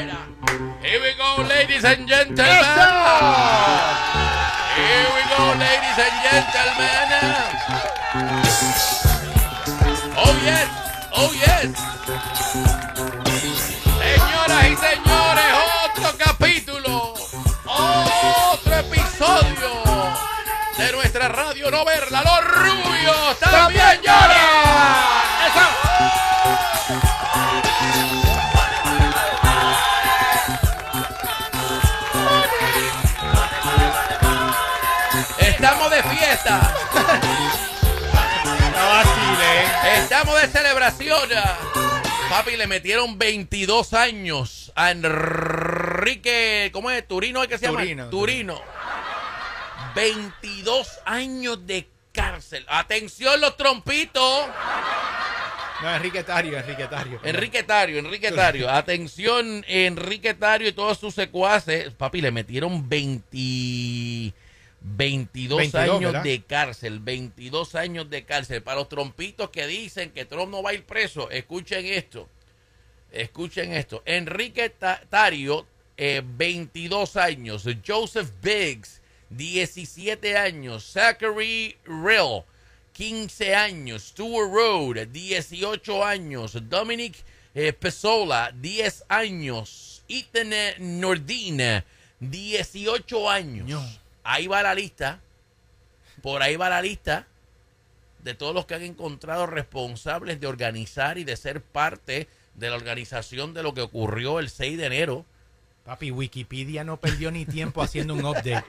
Here we go, ladies and gentlemen. Here we go, ladies and gentlemen. Oh yes, oh yes. Señoras y señores, otro capítulo, otro episodio de nuestra radio no verla. Los rubios también lloran. Fiesta. No vacile. Estamos de celebración. Papi, le metieron 22 años a Enrique. ¿Cómo es? Turino, ¿es que se llama? Turino. Turino. 22 años de cárcel. Atención, los trompitos. No, Enrique Tario, Enrique Tario. Enrique Tario, Enrique Tario. Atención, Enrique Tario y todos sus secuaces. Papi, le metieron 20, 22, 22, años ¿verdad? de cárcel. 22 años de cárcel. Para los trompitos que dicen que Trump no va a ir preso, escuchen esto. Escuchen esto. Enrique Ta- Tario, eh, 22 años. Joseph Biggs, 17 años. Zachary Rill, 15 años. Stuart Road, 18 años. Dominic eh, Pesola, 10 años. Ethan eh, Nordin, 18 años. Ño. Ahí va la lista. Por ahí va la lista de todos los que han encontrado responsables de organizar y de ser parte de la organización de lo que ocurrió el 6 de enero. Papi, Wikipedia no perdió ni tiempo haciendo un update.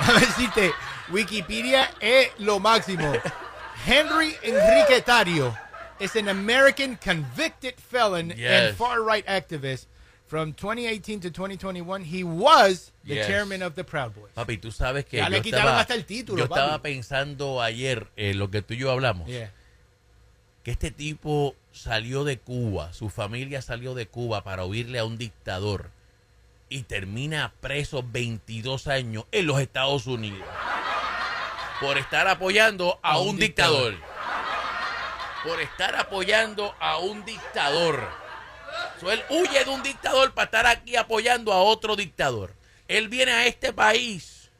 Déjame decirte, Wikipedia es lo máximo. Henry Enrique Tario is an American convicted felon Yes. and far-right activist. From 2018 to 2021, he was the Yes. chairman of the Proud Boys. Papi, tú sabes que Ya yo le quitaron estaba, hasta el título, yo papi. estaba pensando ayer en lo que tú y yo hablamos, Yeah. que este tipo salió de Cuba, su familia salió de Cuba para huirle a un dictador y termina preso 22 años en los Estados Unidos por estar apoyando a, A un, un dictador. dictador. Por estar apoyando a un dictador. So, él huye de un dictador para estar aquí apoyando a otro dictador. Él viene a este país.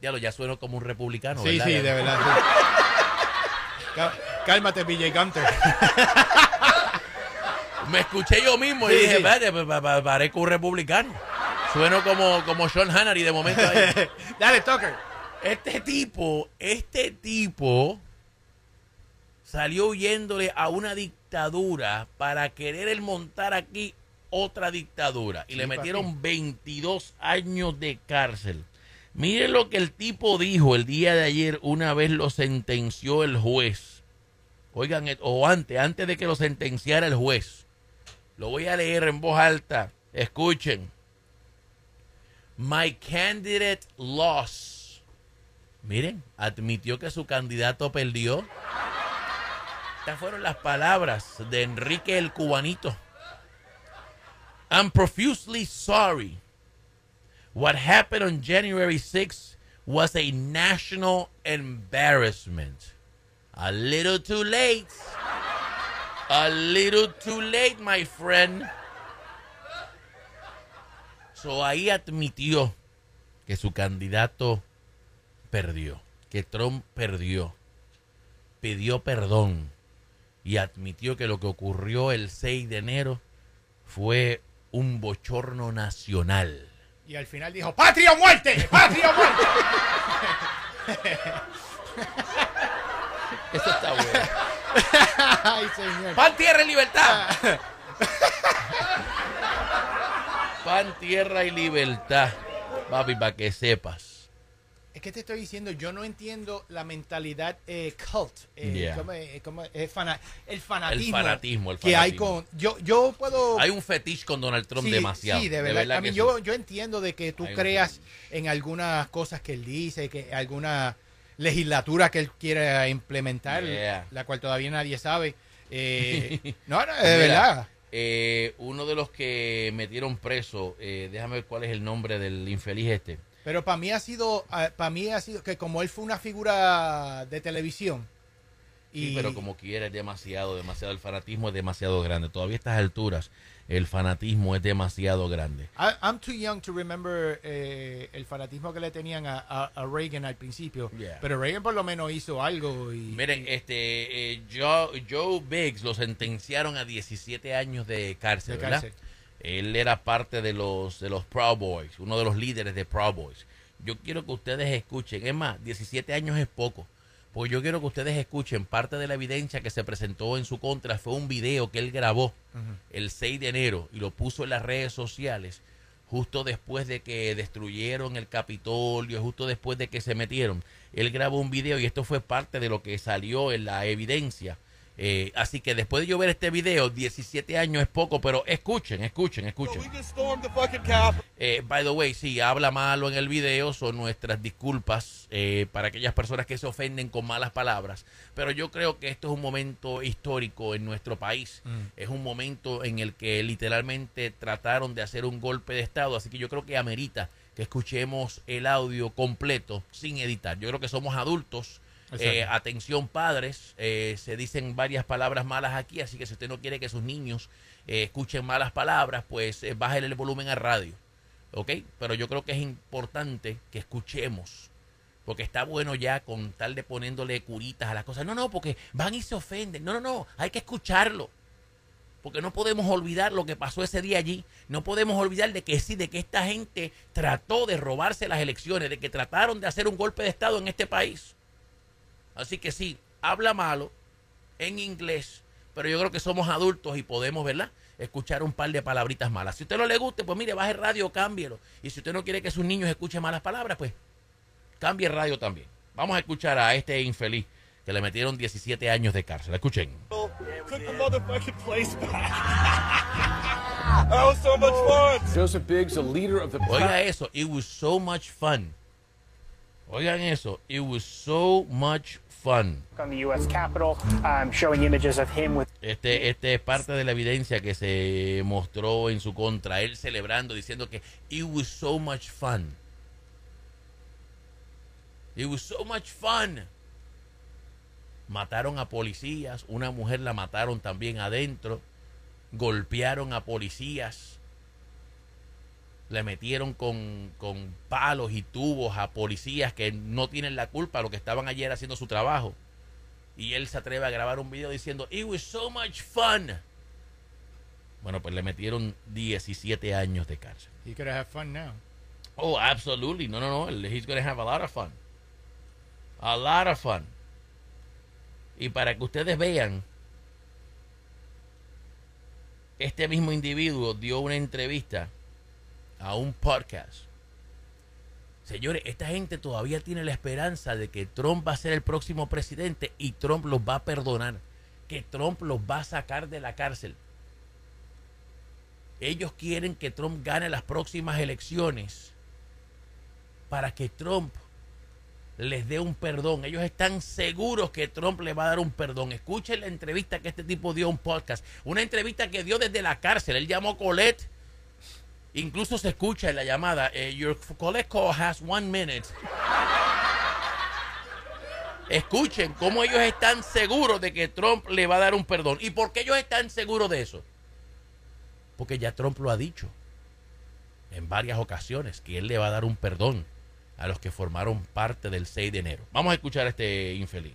Ya lo ya sueno como un republicano. Sí, ¿verdad? sí, de verdad. sí. Cá- Cálmate, BJ Gunter. Me escuché yo mismo y dije, sí. pa- parezco un republicano. Sueno como, como Sean Hannity de momento ahí. Dale, Tucker. Este tipo, este tipo salió huyéndole a una dictadura para querer el montar aquí otra dictadura. Y Sí, le metieron 22 años de cárcel. Miren lo que el tipo dijo el día de ayer una vez lo sentenció el juez. Oigan, o antes, antes de que lo sentenciara el juez. Lo voy a leer en voz alta. Escuchen. My candidate lost. Miren, admitió que su candidato perdió. Estas fueron las palabras de Enrique el Cubanito. I'm profusely sorry. What happened on January 6th was a national embarrassment. A little too late. A little too late, my friend. So ahí admitió que su candidato perdió, que Trump perdió, pidió perdón y admitió que lo que ocurrió el 6 de enero fue un bochorno nacional. Y al final dijo, ¡Patria o muerte! ¡Patria o muerte! Eso está bueno. Ay, señor. ¡Pan, tierra y libertad! Pan, tierra y libertad. Papi, para que sepas. Es que te estoy diciendo, yo no entiendo la mentalidad eh, cult. eh, Yeah. como, eh, como, eh, fana- el fanatismo. El fanatismo, el Que hay con. Yo, yo puedo. Hay un fetiche con Donald Trump sí, demasiado. Sí, de verdad. a mí que yo, yo entiendo de que tú Hay creas en algunas cosas que él dice, que alguna legislatura que él quiere implementar, Yeah. la cual todavía nadie sabe. Eh, no, no, de Mira, verdad. Eh, uno de los que metieron preso, eh, déjame ver cuál es el nombre del infeliz este. Pero para mí ha sido, para mí ha sido que como él fue una figura de televisión Sí, Y- pero como quiera es demasiado, demasiado. El fanatismo es demasiado grande. Todavía a estas alturas, el fanatismo es demasiado grande. I- I'm too young to remember eh, el fanatismo que le tenían a, a- a Reagan al principio. Yeah. Pero Reagan por lo menos hizo algo. Y, Miren, este eh, Joe, Joe Biggs lo sentenciaron a 17 años de cárcel, De ¿verdad? cárcel. Él era parte de los de los Proud Boys, uno de los líderes de Proud Boys. Yo quiero que ustedes escuchen, es más, 17 años es poco, porque yo quiero que ustedes escuchen parte de la evidencia que se presentó en su contra fue un video que él grabó el 6 de enero y lo puso en las redes sociales justo después de que destruyeron el Capitolio, justo después de que se metieron. Él grabó un video y esto fue parte de lo que salió en la evidencia. Eh, así que después de yo ver este video, 17 años es poco, pero escuchen, escuchen, escuchen. Eh, by the way, si habla malo en el video, son nuestras disculpas eh, para aquellas personas que se ofenden con malas palabras. Pero yo creo que esto es un momento histórico en nuestro país. Es un momento en el que literalmente trataron de hacer un golpe de Estado. Así que yo creo que amerita que escuchemos el audio completo sin editar. Yo creo que somos adultos. Eh, atención padres, eh, se dicen varias palabras malas aquí, así que si usted no quiere que sus niños eh, escuchen malas palabras, pues eh, bájele el volumen a radio. ¿ok? Pero yo creo que es importante que escuchemos, porque está bueno ya con tal de poniéndole curitas a las cosas. No, no, porque van y se ofenden. No, no, no, hay que escucharlo. Porque no podemos olvidar lo que pasó ese día allí. No podemos olvidar de que sí, de que esta gente trató de robarse las elecciones, de que trataron de hacer un golpe de Estado en este país. Así que sí, habla malo en inglés, pero yo creo que somos adultos y podemos, ¿verdad? Escuchar un par de palabritas malas. Si a usted no le guste, pues mire, baje el radio, cámbielo. Y si usted no quiere que sus niños escuchen malas palabras, pues cambie el radio también. Vamos a escuchar a este infeliz que le metieron 17 años de cárcel. Escuchen. Took the motherfucking place back. that was so much fun. Joseph Biggs, a leader of the Oiga eso, it was so much fun. Oigan eso, it was so much fun. Este, este es parte de la evidencia que se mostró en su contra. Él celebrando, diciendo que it was so much fun. It was so much fun. Mataron a policías, una mujer la mataron también adentro, golpearon a policías, le metieron con, con palos y tubos a policías que no tienen la culpa, lo que estaban ayer haciendo su trabajo. Y él se atreve a grabar un video diciendo, It was so much fun. Bueno, pues le metieron 17 años de cárcel. He could have fun now. Oh, absolutely. No, no, no. He's going to have a lot of fun. A lot of fun. Y para que ustedes vean, este mismo individuo dio una entrevista a un podcast. Señores, esta gente todavía tiene la esperanza de que Trump va a ser el próximo presidente y Trump los va a perdonar. Que Trump los va a sacar de la cárcel. Ellos quieren que Trump gane las próximas elecciones para que Trump les dé un perdón. Ellos están seguros que Trump le va a dar un perdón. Escuchen la entrevista que este tipo dio a un podcast. Una entrevista que dio desde la cárcel. Él llamó Colette. Incluso se escucha en la llamada. eh, Your call has one minute. Escuchen cómo ellos están seguros de que Trump le va a dar un perdón. ¿Y por qué ellos están seguros de eso? Porque ya Trump lo ha dicho en varias ocasiones que él le va a dar un perdón a los que formaron parte del 6 de enero. Vamos a escuchar a este infeliz.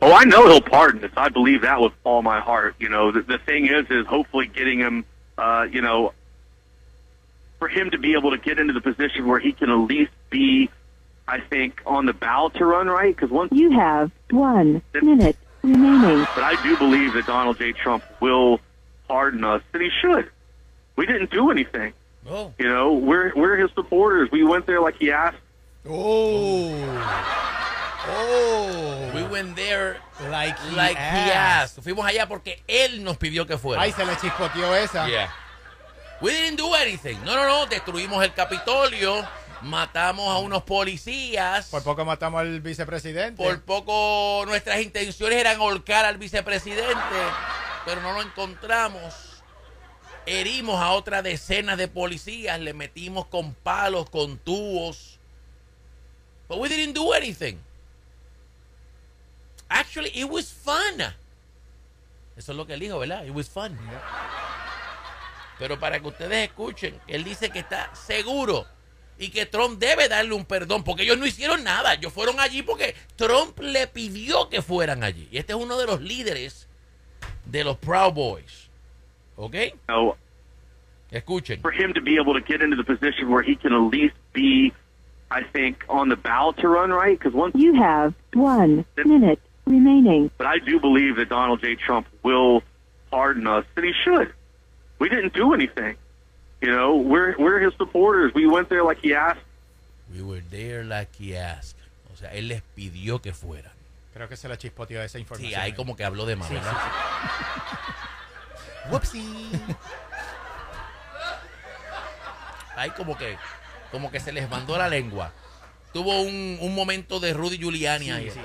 Oh, I know he'll pardon us. I believe that with all my heart. You know, the, the thing is, is hopefully getting him, uh, you know, for him to be able to get into the position where he can at least be, I think, on the ballot to run right. Because once, You have one minute remaining. but I do believe that Donald J. Trump will pardon us, and he should. We didn't do anything. Oh, You know, we're we're his supporters. We went there like he asked. Oh. Oh. we went there like he like he asked. asked. Fuimos allá porque él nos pidió que fuera. Ay, se le chispoteó esa. Yeah. We didn't do anything. No, no, no. Destruimos el Capitolio. Matamos a unos policías. Por poco matamos al vicepresidente. Por poco nuestras intenciones eran holcar al vicepresidente, pero no lo encontramos. Herimos a otra decena de policías, le metimos con palos, con tubos. But we didn't do anything. Actually, it was fun. Eso es lo que él dijo, ¿verdad? It was fun. Pero para que ustedes escuchen, él dice que está seguro y que Trump debe darle un perdón porque ellos no hicieron nada. Ellos fueron allí porque Trump le pidió que fueran allí. Y este es uno de los líderes de los Proud Boys. ¿Ok? Escuchen. for him to be able to get into the position where he can at least be, I think, on the ballot to run, right? Because once, You have one minute remaining. but I do believe that Donald J. Trump will pardon us, and he should. We didn't do anything. You know, we're we're his supporters. We went there like he asked. We were there like he asked. O sea, él les pidió que fueran. Creo que se la chispoteó esa información. Sí, ahí como que habló de más, Sí, ¿verdad? Whoopsie. Ahí como que, como que se les mandó la lengua. Tuvo un, un momento de Rudy Giuliani ahí. Sí, sí.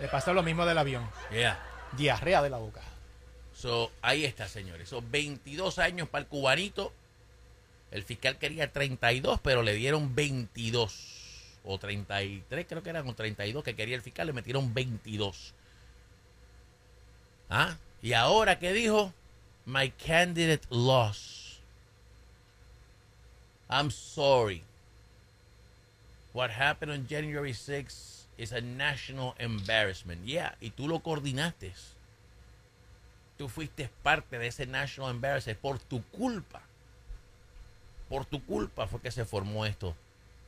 Le pasó lo mismo del avión. Yeah. Diarrea de la boca. So, ahí está, señores. Son 22 años para el cubanito. El fiscal quería 32, pero le dieron 22. O 33, creo que eran, o 32 que quería el fiscal, le metieron 22. ¿Ah? Y ahora, ¿qué dijo? My candidate lost. I'm sorry. What happened on January 6 is a national embarrassment. Yeah, y tú lo coordinaste. Tú fuiste parte de ese national embarrassment por tu culpa. Por tu culpa fue que se formó esto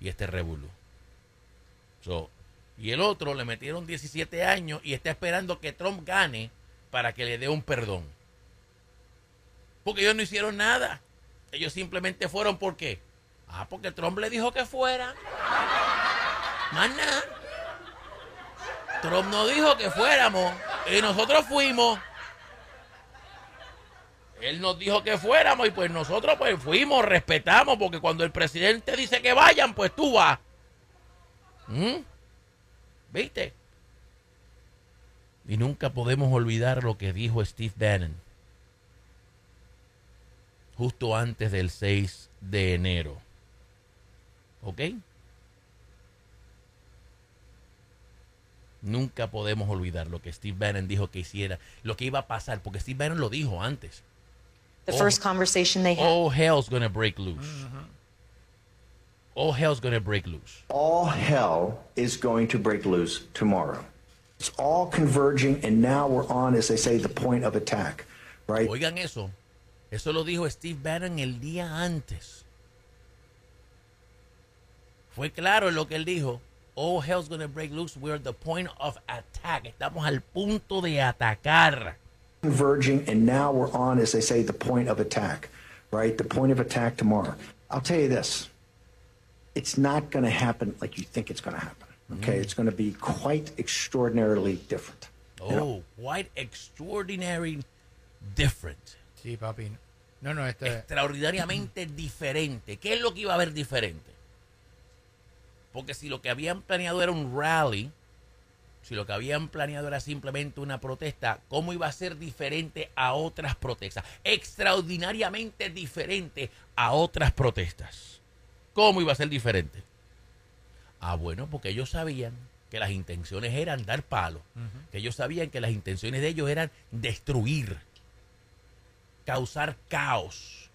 y este revolú. So, y el otro le metieron 17 años y está esperando que Trump gane para que le dé un perdón. Porque ellos no hicieron nada. Ellos simplemente fueron ¿por qué? Ah, porque Trump le dijo que fuera. Más nada. Trump no dijo que fuéramos y nosotros fuimos. Él nos dijo que fuéramos y pues nosotros pues fuimos, respetamos, porque cuando el presidente dice que vayan, pues tú vas. ¿Mm? ¿Viste? Y nunca podemos olvidar lo que dijo Steve Bannon justo antes del 6 de enero. ¿Ok? Nunca podemos olvidar lo que Steve Bannon dijo que hiciera, lo que iba a pasar, porque Steve Bannon lo dijo antes. The Oh. first conversation they had. All hell's gonna break loose. Mm-hmm. All hell's gonna break loose. all hell is going to break loose tomorrow. It's all converging, and now we're on, as they say, the point of attack, right? Oigan eso. Eso lo dijo Steve Bannon el día antes. Fue claro lo que él dijo. All hell's gonna break loose. We're at the point of attack. Estamos al punto de atacar. Converging, and now we're on, as they say, the point of attack, right? The point of attack tomorrow. I'll tell you this it's not going to happen like you think it's going to happen, okay? Mm-hmm. It's going to be quite extraordinarily different. Oh, quite extraordinary different. Sí, papi. No, no, este. extraordinariamente diferente. ¿Qué es lo que iba a haber diferente? Porque si lo que habían planeado era un rally, si lo que habían planeado era simplemente una protesta, ¿cómo iba a ser diferente a otras protestas? Extraordinariamente diferente a otras protestas. ¿Cómo iba a ser diferente? Ah, bueno, porque ellos sabían que las intenciones eran dar palo, que ellos sabían que las intenciones de ellos eran destruir, causar caos.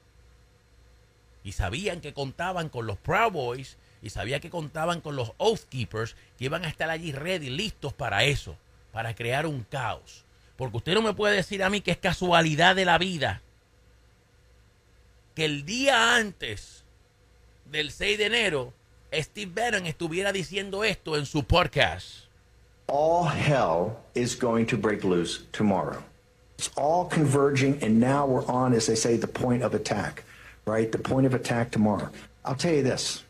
Y sabían que contaban con los Proud Boys y sabían que contaban con los Oath Keepers que iban a estar allí ready, listos para eso, para crear un caos. Porque usted no me puede decir a mí que es casualidad de la vida que el día antes del 6 de enero Steve Bannon estuviera diciendo esto en su podcast. all hell is going to break loose tomorrow. It's all converging, and now we're on, as they say, the point of attack, right? The point of attack tomorrow. I'll tell you this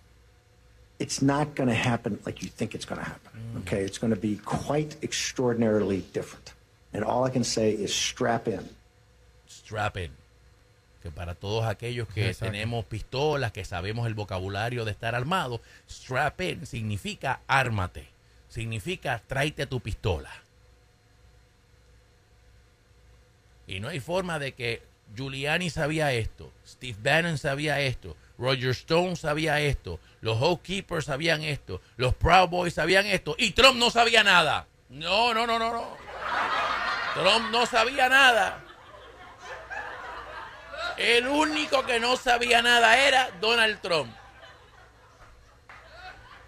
it's not going to happen like you think it's going to happen, okay? It's going to be quite extraordinarily different. And all I can say is strap in. strap in. Que para todos aquellos que Exacto. tenemos pistolas, que sabemos el vocabulario de estar armado, strap in significa ármate. Significa tráete tu pistola. Y no hay forma de que Giuliani sabía esto, Steve Bannon sabía esto, Roger Stone sabía esto, los Housekeepers sabían esto, los Proud Boys sabían esto y Trump no sabía nada. No, no, no, no, no. Trump no sabía nada. El único que no sabía nada era Donald Trump.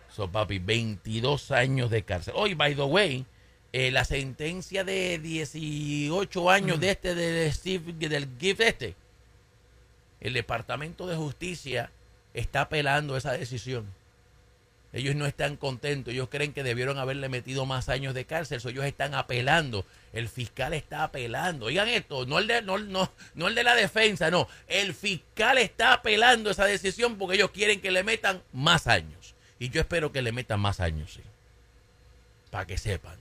So, papi, 22 años de cárcel. Hoy, by the way, eh, la sentencia de 18 años de este, de Steve, del GIF este, el Departamento de Justicia está apelando esa decisión. Ellos no están contentos, ellos creen que debieron haberle metido más años de cárcel, so ellos están apelando. El fiscal está apelando. Oigan esto, no el, de, no, no, no el de la defensa, no. El fiscal está apelando esa decisión porque ellos quieren que le metan más años. Y yo espero que le metan más años, sí. Para que sepan.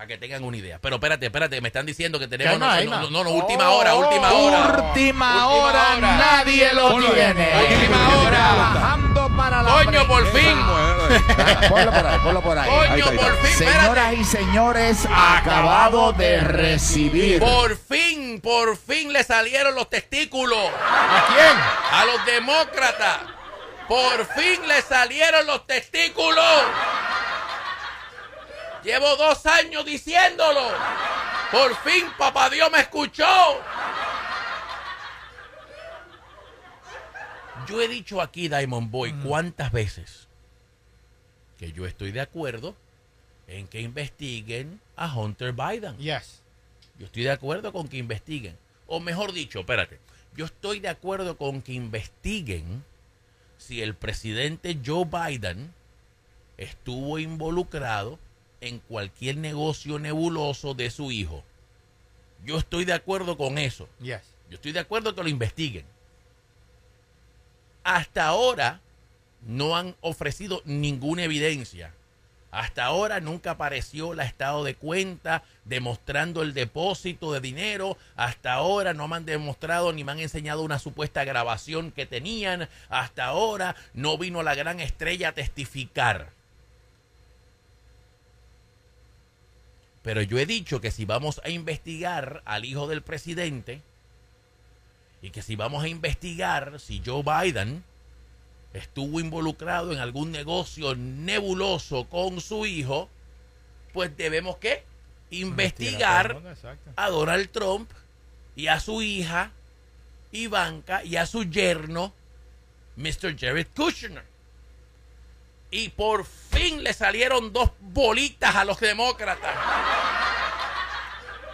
Para que tengan una idea. Pero espérate, espérate, me están diciendo que tenemos. No, no, no, no, no, última hora, última hora. Última hora, nadie lo tiene. Última hora. Para la Coño, por fin. Ponlo por ahí, ponlo por ahí. Coño, Ahí está, ahí por fin, Señoras espérate. y señores, acabado de recibir. Por fin, por fin le salieron los testículos ¿A quién? a los demócratas. Por fin le salieron los testículos. Llevo dos años diciéndolo. Por fin, papá Dios me escuchó. Yo he dicho aquí, Diamond Boy, cuántas veces que yo estoy de acuerdo en que investiguen a Hunter Biden. Yes. Yo estoy de acuerdo con que investiguen. O mejor dicho, espérate. Yo estoy de acuerdo con que investiguen si el presidente Joe Biden estuvo involucrado en cualquier negocio nebuloso de su hijo. Yo estoy de acuerdo con eso. Yes. Yo estoy de acuerdo que lo investiguen. Hasta ahora no han ofrecido ninguna evidencia. Hasta ahora nunca apareció el estado de cuenta demostrando el depósito de dinero. Hasta ahora no me han demostrado ni me han enseñado una supuesta grabación que tenían. Hasta ahora no vino la gran estrella a testificar. Pero yo he dicho que si vamos a investigar al hijo del presidente y que si vamos a investigar si Joe Biden estuvo involucrado en algún negocio nebuloso con su hijo, pues debemos que investigar a Donald Trump y a su hija Ivanka y a su yerno Mr. Jared Kushner. Y por fin le salieron dos bolitas a los demócratas.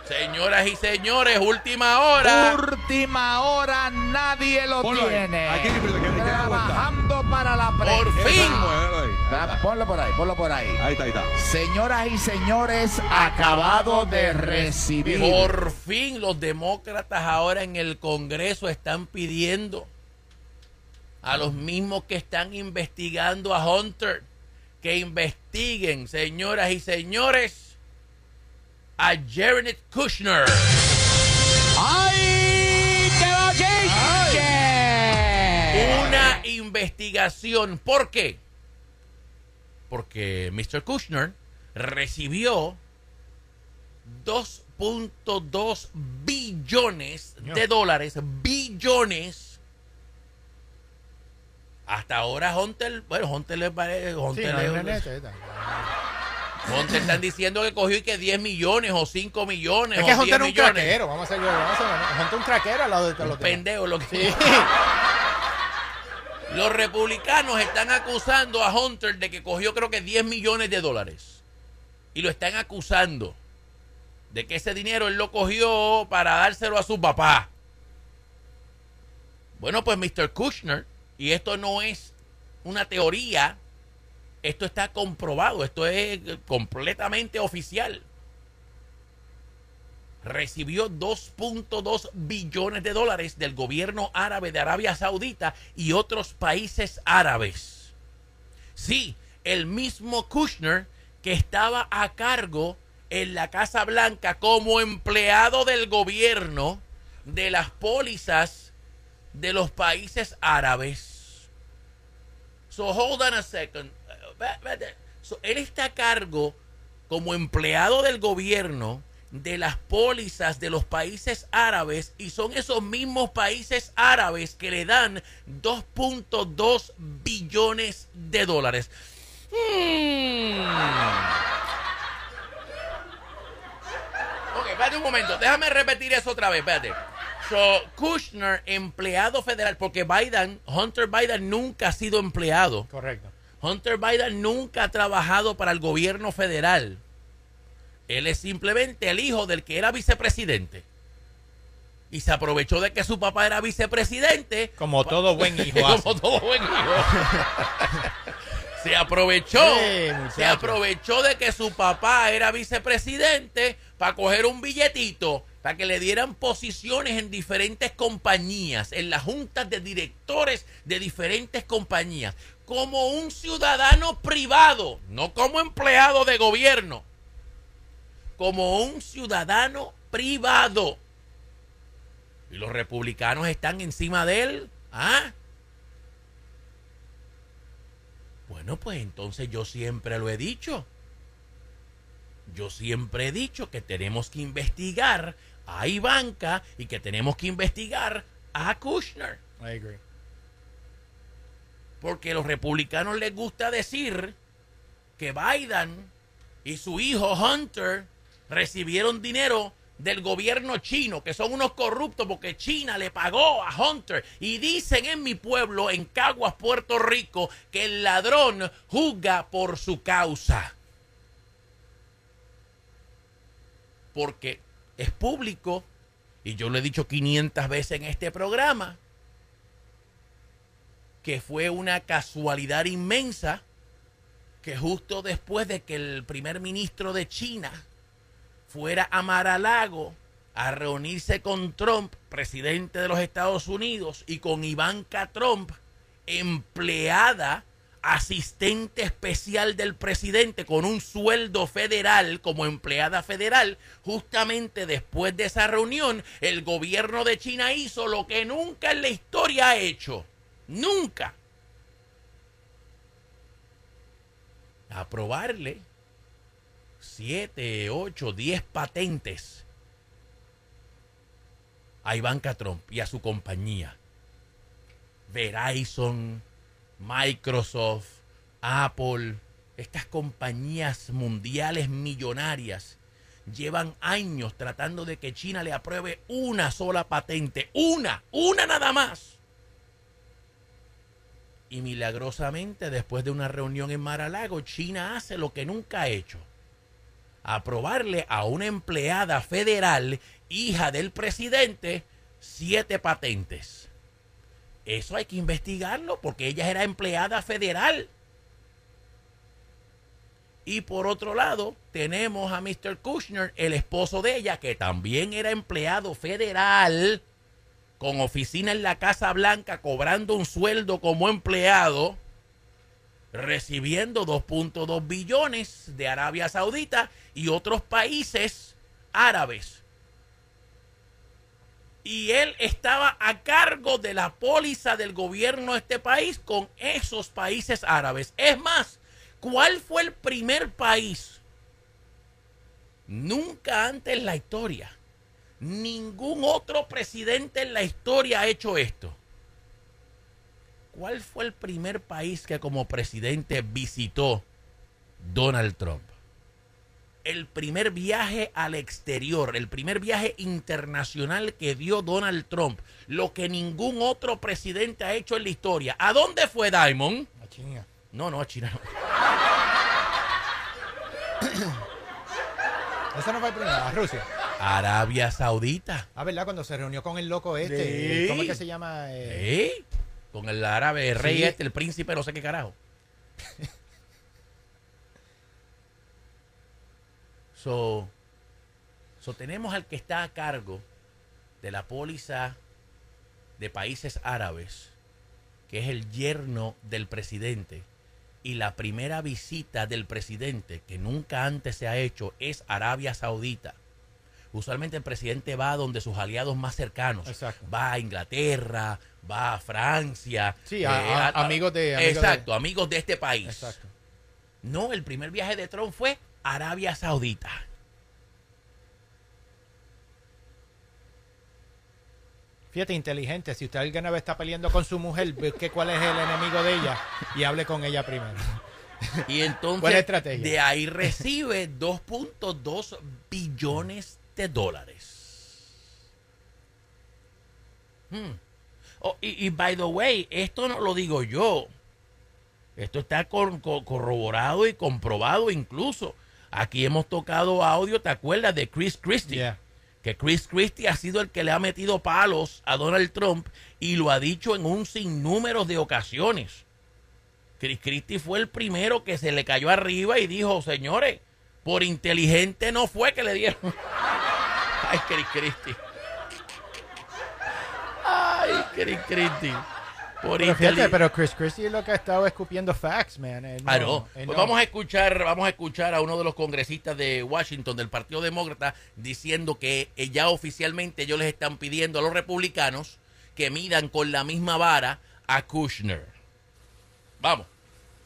Señoras y señores, última hora. Última hora, nadie lo Ponlo tiene. Aquí, cuenta. Trabajando para la Por prensa. fin. Muévelo ahí. Ah, Ponlo por ahí, ponlo por ahí. Ahí está, ahí está. Señoras y señores, acabado de recibir. Por fin los demócratas ahora en el Congreso están pidiendo a los mismos que están investigando a Hunter que investiguen, señoras y señores, a Jared Kushner. ¡Ay! ¡Que lo chiche! Una investigación. ¿Por qué? Porque Mr. Kushner recibió 2.2 billones de dólares, billones. Hasta ahora Hunter, bueno, Hunter le parece, Sí, Hunter, no esta. Hunter están diciendo que cogió y que 10 millones o 5 millones Es o que 10 Hunter es un millones. craquero. Vamos a hacer vamos a hacer- Hunter un craquero al lado de los demás. Pendejo lo que Sí. Los republicanos están acusando a Hunter de que cogió creo que 10 millones de dólares. Y lo están acusando de que ese dinero él lo cogió para dárselo a su papá. Bueno, pues Mr. Kushner, y esto no es una teoría, esto está comprobado, esto es completamente oficial. Recibió 2.2 billones de dólares del gobierno árabe de Arabia Saudita y otros países árabes. Sí, el mismo Kushner que estaba a cargo en la Casa Blanca como empleado del gobierno de las pólizas de los países árabes. So hold on a second. So, él está a cargo como empleado del gobierno de las pólizas de los países árabes y son esos mismos países árabes que le dan 2.2 billones de dólares. Hmm. Ok, espérate un momento, déjame repetir eso otra vez, espérate. So, Kushner, empleado federal, porque Biden, Hunter Biden nunca ha sido empleado. Correcto. Hunter Biden nunca ha trabajado para el gobierno federal. Él es simplemente el hijo del que era vicepresidente. Y se aprovechó de que su papá era vicepresidente. Como todo buen hijo hace. Como todo buen hijo. se aprovechó. Sí, se aprovechó de que su papá era vicepresidente para coger un billetito, para que le dieran posiciones en diferentes compañías, en las juntas de directores de diferentes compañías, como un ciudadano privado, no como empleado de gobierno, como un ciudadano privado. Y los republicanos están encima de él. ¿Ah? Bueno, pues entonces yo siempre lo he dicho. Yo siempre he dicho que tenemos que investigar a Ivanka y que tenemos que investigar a Kushner. I agree. Porque a los republicanos les gusta decir que Biden y su hijo Hunter recibieron dinero del gobierno chino, que son unos corruptos porque China le pagó a Hunter. Y dicen en mi pueblo, en Caguas, Puerto Rico, que el ladrón juzga por su causa. Porque es público, y yo lo he dicho 500 veces en este programa, que fue una casualidad inmensa que justo después de que el primer ministro de China fuera a Mar-a-Lago a reunirse con Trump, presidente de los Estados Unidos, y con Ivanka Trump, empleada, asistente especial del presidente, con un sueldo federal como empleada federal, justamente después de esa reunión, el gobierno de China hizo lo que nunca en la historia ha hecho. Nunca. Aprobarle 7, 8, 10 patentes a Ivanka Trump y a su compañía. Verizon, Microsoft, Apple, estas compañías mundiales millonarias llevan años tratando de que China le apruebe una sola patente, una, una nada más. Y milagrosamente, después de una reunión en Mar-a-Lago, China hace lo que nunca ha hecho. Aprobarle a una empleada federal, hija del presidente, siete patentes. Eso hay que investigarlo porque ella era empleada federal. Y por otro lado, tenemos a Mr. Kushner, el esposo de ella, que también era empleado federal con oficina en la Casa Blanca, cobrando un sueldo como empleado, recibiendo 2.2 billones de Arabia Saudita y otros países árabes. Y él estaba a cargo de la póliza del gobierno de este país con esos países árabes. Es más, ¿cuál fue el primer país? Nunca antes en la historia Ningún otro presidente en la historia ha hecho esto. ¿Cuál fue el primer país que como presidente visitó Donald Trump? El primer viaje al exterior, el primer viaje internacional que dio Donald Trump, lo que ningún otro presidente ha hecho en la historia. ¿A dónde fue Diamond? A chinga. No, no, a China. no. Eso no fue el primero, a Rusia. Arabia Saudita. Ah, ¿verdad? Cuando se reunió con el loco este. Sí. ¿Cómo es que se llama? Eh, ¿Eh? Con el árabe, el rey Sí. este, el príncipe, no sé qué carajo. so, so, tenemos al que está a cargo de la póliza de países árabes, que es el yerno del presidente. Y la primera visita del presidente, que nunca antes se ha hecho, es Arabia Saudita. Usualmente el presidente va donde sus aliados más cercanos. Exacto. Va a Inglaterra, va a Francia. eh, Sí, a- a- amigos de- amigos exacto, de- amigos de este país. Arabia Saudita. Fíjate, inteligente. Si usted alguna vez está peleando con su mujer, busque cuál es el enemigo de ella y hable con ella primero. Y entonces, de ahí recibe 2.2 billones de dólares. Hmm. Oh, y, by the way, esto no lo digo yo. Esto está corroborado y comprobado incluso Aquí hemos tocado audio, ¿te acuerdas de Chris Christie? Yeah. Que Chris Christie ha sido el que le ha metido palos a Donald Trump y lo ha dicho en un sinnúmero de ocasiones. Chris Christie fue el primero que se le cayó arriba y dijo, señores, por inteligente no fue que le dieron. Ay, Chris Christie. Ay, Chris Christie. Por Pero fíjate, inteli- pero Chris Christie es lo que ha estado escupiendo facts, man. Él no- Ah, no. él Pues no. vamos a escuchar, vamos a escuchar a uno de los congresistas de Washington del Partido Demócrata diciendo que eh, ya oficialmente ellos les están pidiendo a los republicanos que midan con la misma vara a Kushner. Vamos.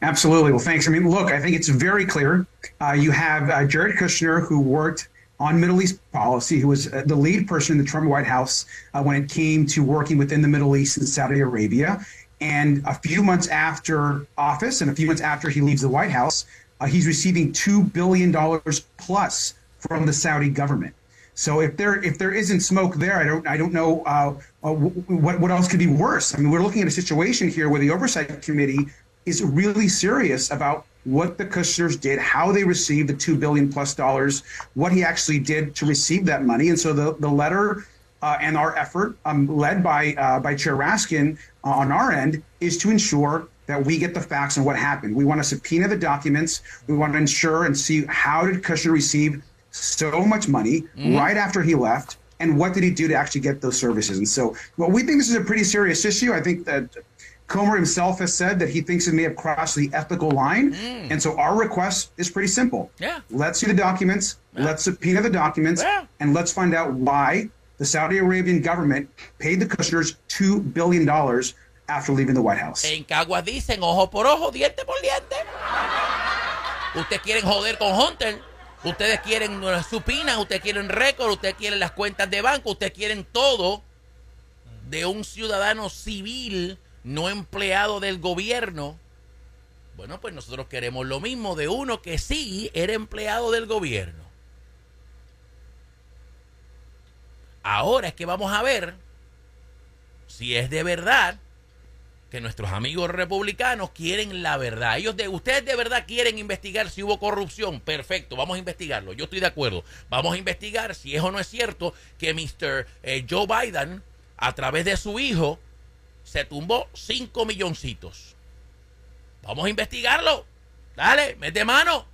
Absolutely. Well, thanks. I mean, look, I think it's very clear. Uh, you have uh, Jared Kushner, who worked on Middle East policy, who was uh, the lead person in the Trump White House uh, when it came to working within the Middle East and Saudi Arabia. And a few months after office, and a few months after he leaves the White House, uh, he's receiving two billion dollars plus from the Saudi government. So if there if there isn't smoke there, I don't I don't know uh, uh, what what else could be worse. I mean, we're looking at a situation here where the oversight committee is really serious about what the Kushners did, how they received the two billion plus dollars, what he actually did to receive that money, and so the the letter uh, and our effort, um, led by uh, by Chair Raskin uh, on our end, is to ensure that we get the facts on what happened. We want to subpoena the documents. We want to ensure and see how did Kushner receive so much money right after he left, and what did he do to actually get those services? And so, well, we think this is a pretty serious issue. I think that Comer himself has said that he thinks it may have crossed the ethical line, mm. and so our request is pretty simple. Yeah. Let's see the documents. Let's subpoena the documents, Yeah. and let's find out why the Saudi Arabian government paid the Kushners two billion dollars after leaving the White House. En Caguas dicen ojo por ojo, diente por diente. Ustedes quieren joder con Hunter. Ustedes quieren supinas, ustedes quieren récord, ustedes quieren las cuentas de banco, ustedes quieren todo de un ciudadano civil, no empleado del gobierno. Bueno, pues nosotros queremos lo mismo de uno que sí era empleado del gobierno. Ahora es que vamos a ver si es de verdad que nuestros amigos republicanos quieren la verdad. Ellos de ustedes de verdad quieren investigar si hubo corrupción. Perfecto, vamos a investigarlo. Yo estoy de acuerdo. Vamos a investigar si es o no es cierto que Mr. eh, Joe Biden a través de su hijo se tumbó 5 milloncitos. Vamos a investigarlo. Dale, mete mano.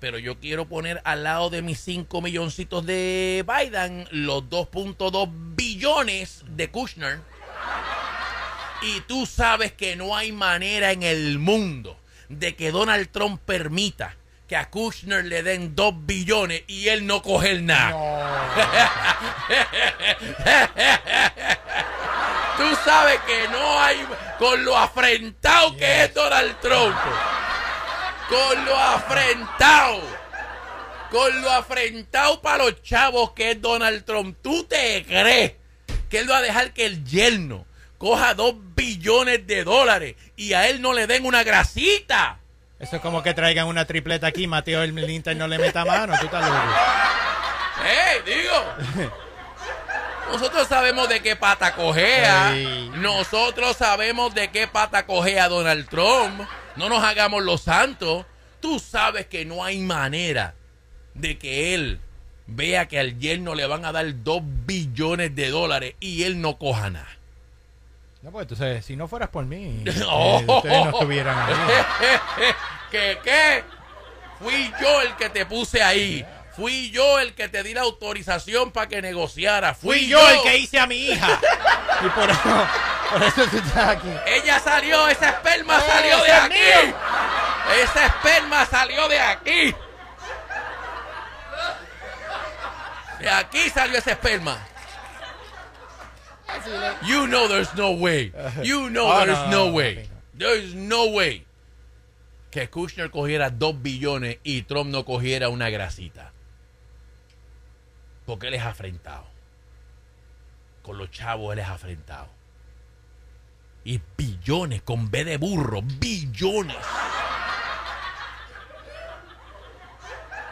Pero yo quiero poner al lado de mis 5 milloncitos de Biden los 2.2 billones de Kushner. Y tú sabes que no hay manera en el mundo de que Donald Trump permita que a Kushner le den 2 billones y él no coger nada. Tú sabes que no hay con lo afrentado que es Donald Trump. Con lo afrentado. Con lo afrentado para los chavos que es Donald Trump. ¿Tú te crees que él va a dejar que el yerno coja dos billones de dólares y a él no le den una grasita? Eso es como que traigan una tripleta aquí, Mateo el Inter no le meta mano, tú estás loco. ¡Eh, digo! Nosotros sabemos de qué pata cojea. Ey. Nosotros sabemos de qué pata cojea Donald Trump. No nos hagamos los santos. Tú sabes que no hay manera de que él vea que al yerno le van a dar dos billones de dólares y él no coja nada. No, pues entonces, si no fueras por mí, eh, Oh. ustedes no estuvieran ahí. ¿Qué qué? Fui yo el que te puse ahí. Fui yo el que te di la autorización para que negociara. Fui, Fui yo el que hice a mi hija. Y por eso, por eso tú estás aquí. Ella salió, esa esperma ¡Eh, salió de aquí. mío! Esa esperma salió de aquí. De aquí salió ese esperma. You know there's no way. You know Oh, there's no, way. There's no way que Kushner cogiera dos billones y Trump no cogiera una grasita. Porque él es afrentado. Con los chavos él es afrentado. Y billones, con B de burro, billones.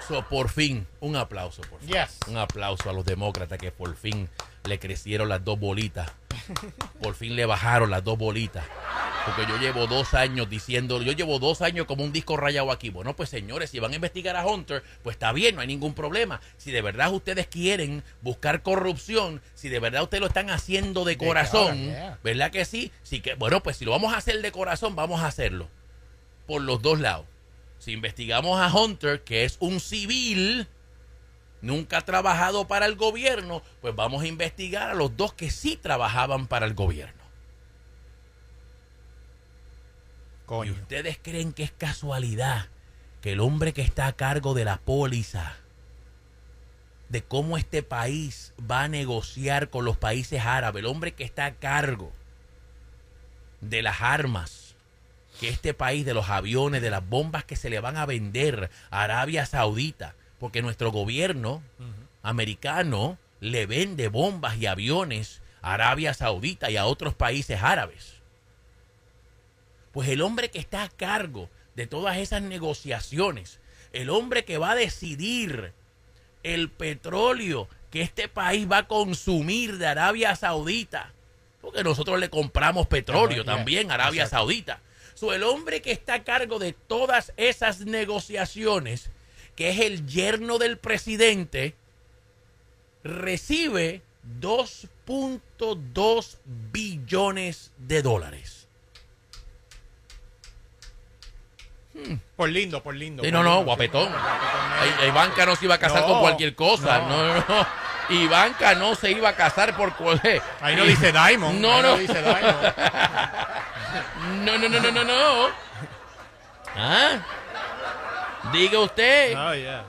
So, por fin, un aplauso, por. Yes. Un aplauso a los demócratas que por fin le crecieron las dos bolitas. Por fin le bajaron las dos bolitas. Porque yo llevo dos años diciendo, yo llevo dos años como un disco rayado aquí. Bueno, pues señores, si van a investigar a Hunter, pues está bien, no hay ningún problema. Si de verdad ustedes quieren buscar corrupción, si de verdad ustedes lo están haciendo de corazón, yeah. ¿verdad que sí? sí que, bueno, pues si lo vamos a hacer de corazón, vamos a hacerlo. Por los dos lados. Si investigamos a Hunter, que es un civil, nunca ha trabajado para el gobierno, pues vamos a investigar a los dos que sí trabajaban para el gobierno. ¿Y ustedes creen que es casualidad que el hombre que está a cargo de la póliza, de cómo este país va a negociar con los países árabes, el hombre que está a cargo de las armas, que este país, de los aviones, de las bombas que se le van a vender a Arabia Saudita, porque nuestro gobierno americano le vende bombas y aviones a Arabia Saudita y a otros países árabes. Pues el hombre que está a cargo de todas esas negociaciones, el hombre que va a decidir el petróleo que este país va a consumir de Arabia Saudita, porque nosotros le compramos petróleo Ajá, también a Arabia exacto. Saudita. So, el hombre que está a cargo de todas esas negociaciones, que es el yerno del presidente, recibe 2.2 billones de dólares. Por lindo, por lindo. Sí, por no, no, guapetón. Guapetón, Ivanka no se iba a casar No. con cualquier cosa. No, No. no, no. Ivanka no se iba a casar por cualquier. Ahí no dice Diamond. No, ahí no. dice Diamond. No, no, no, no, no, no. ¿Ah? Diga usted. Oh, yeah.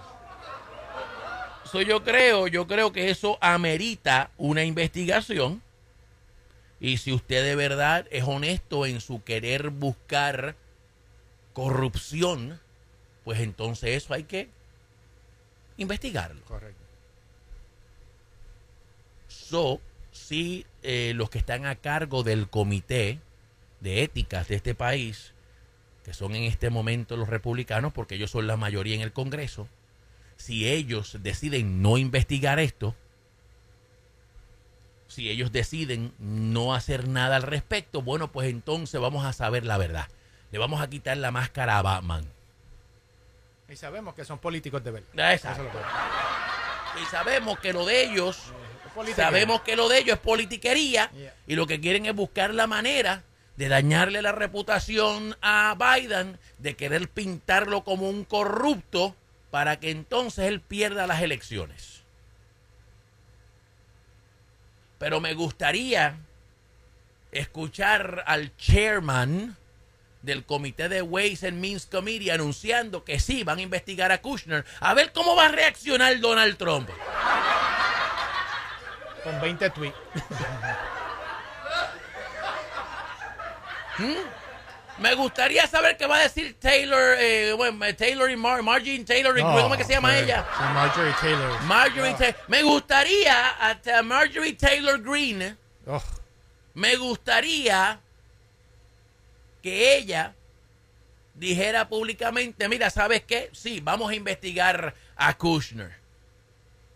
So, yo creo, yo creo que eso amerita una investigación. Y si usted de verdad es honesto en su querer buscar corrupción, pues entonces eso hay que investigarlo. Correcto. So, si eh, los que están a cargo del comité de éticas de este país, que son en este momento los republicanos, porque ellos son la mayoría en el Congreso, si ellos deciden no investigar esto, si ellos deciden no hacer nada al respecto, bueno, pues entonces vamos a saber la verdad. Le vamos a quitar la máscara a Batman. Y sabemos que son políticos de verdad. Exacto. Eso es lo que- Y sabemos que lo de ellos. Sabemos que lo de ellos es politiquería Yeah. y lo que quieren es buscar la manera de dañarle la reputación a Biden, de querer pintarlo como un corrupto para que entonces él pierda las elecciones. Pero me gustaría escuchar al chairman del comité de Ways and Means Committee anunciando que sí van a investigar a Kushner, a ver cómo va a reaccionar Donald Trump. Con 20 tweets. Me gustaría saber qué va a decir Taylor, eh, bueno, Taylor y Mar Marjorie Taylor, ¿cómo es que se llama ella? Marjorie Taylor. Marjorie. Taylor. Me gustaría, hasta Marjorie Taylor Green, Oh, me gustaría que ella dijera públicamente, mira, ¿sabes qué? Sí, vamos a investigar a Kushner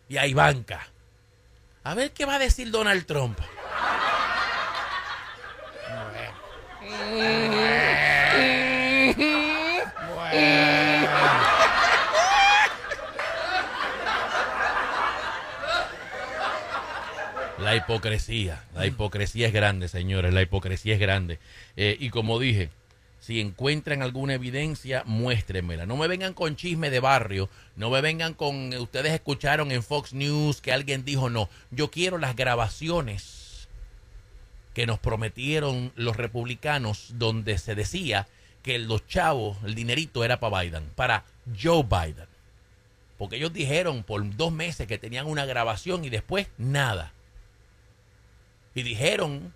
y a Ivanka. A ver qué va a decir Donald Trump. La hipocresía, la hipocresía es grande, señores, la hipocresía es grande. Eh, y como dije, si encuentran alguna evidencia, muéstrenmela. No me vengan con chisme de barrio, no me vengan con, ustedes escucharon en Fox News que alguien dijo no. Yo quiero las grabaciones que nos prometieron los republicanos donde se decía que los chavos, el dinerito era para Biden, para Joe Biden. Porque ellos dijeron por dos meses que tenían una grabación y después nada. Y dijeron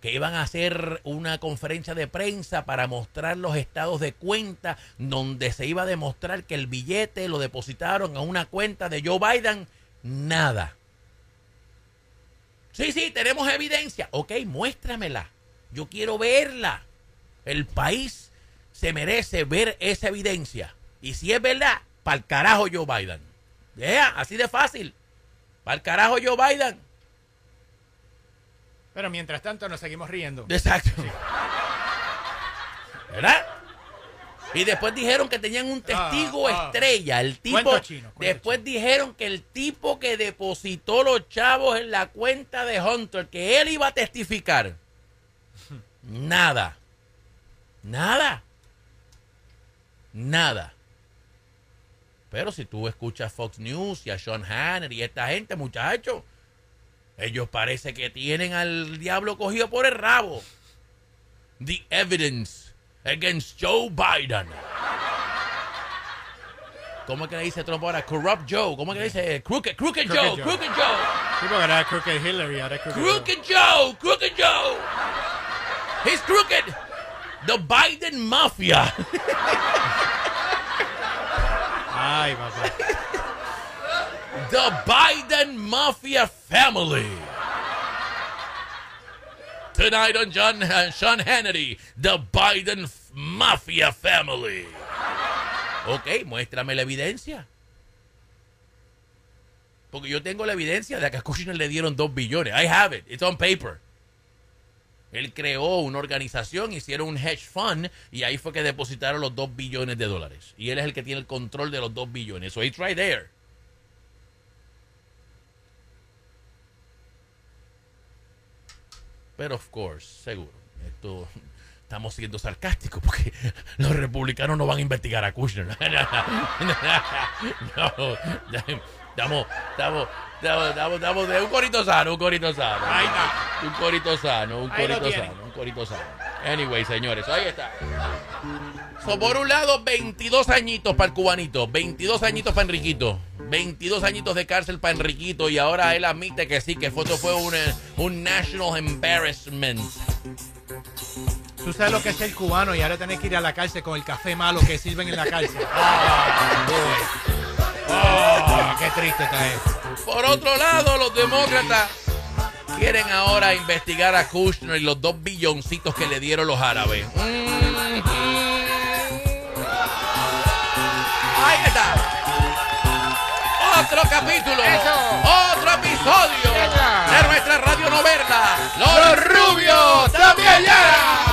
que iban a hacer una conferencia de prensa para mostrar los estados de cuenta donde se iba a demostrar que el billete lo depositaron a una cuenta de Joe Biden Nada. Sí, sí, tenemos evidencia. Ok, muéstramela. Yo quiero verla. El país se merece ver esa evidencia. Y si es verdad, para el carajo Joe Biden. Yeah, así de fácil. Para el carajo Joe Biden. Pero mientras tanto nos seguimos riendo. Exacto. ¿Verdad? Y después dijeron que tenían un testigo Ah, ah. estrella. El tipo. Cuento chino, cuento después dijeron que el tipo que depositó los chavos en la cuenta de Hunter, que él iba a testificar. Nada. Nada. Nada. Pero si tú escuchas Fox News y a Sean Hannity y esta gente, muchachos, ellos parece que tienen al diablo cogido por el rabo. The evidence against Joe Biden. ¿Cómo es que le dice Trump ahora? Corrupt Joe. ¿Cómo es que le dice? Crooked, crooked, Crooked Joe, Joe. Crooked Joe. Sí, porque era Crooked Hillary, ahora es Crooked Joe. Crooked Joe, Crooked Joe. He's crooked. The Biden Mafia. Ay, papá. The Biden Mafia Family. Tonight on John, uh, Sean Hannity, The Biden Mafia Family. Ok, muéstrame la evidencia. Porque yo tengo la evidencia de que a Kushner le dieron dos billones. I have it. It's on paper. Él creó una organización, hicieron un hedge fund y ahí fue que depositaron los dos billones de dólares. Y él es el que tiene el control de los dos billones. So it's right there. Pero, of course, seguro. Esto estamos siendo sarcásticos porque los republicanos no van a investigar a Kushner. No, estamos, estamos, estamos, estamos, de un corito sano, un corito sano. Ahí está. Un corito sano, un corito sano, un corito sano. Anyway, señores, ahí está. So, por un lado, 22 añitos para el cubanito, 22 añitos para Enriquito, 22 añitos de cárcel para Enriquito y ahora él admite que sí, que foto fue un, eh, un national embarrassment. Tú sabes lo que es el cubano y ahora tenés que ir a la cárcel con el café malo que sirven en la cárcel. Ah, qué triste está eso. Por otro lado, los demócratas quieren ahora investigar a Kushner y los dos billoncitos que le dieron los árabes. Mm. Otro capítulo. Otro episodio de nuestra radionovela. Los, rubios también llegan.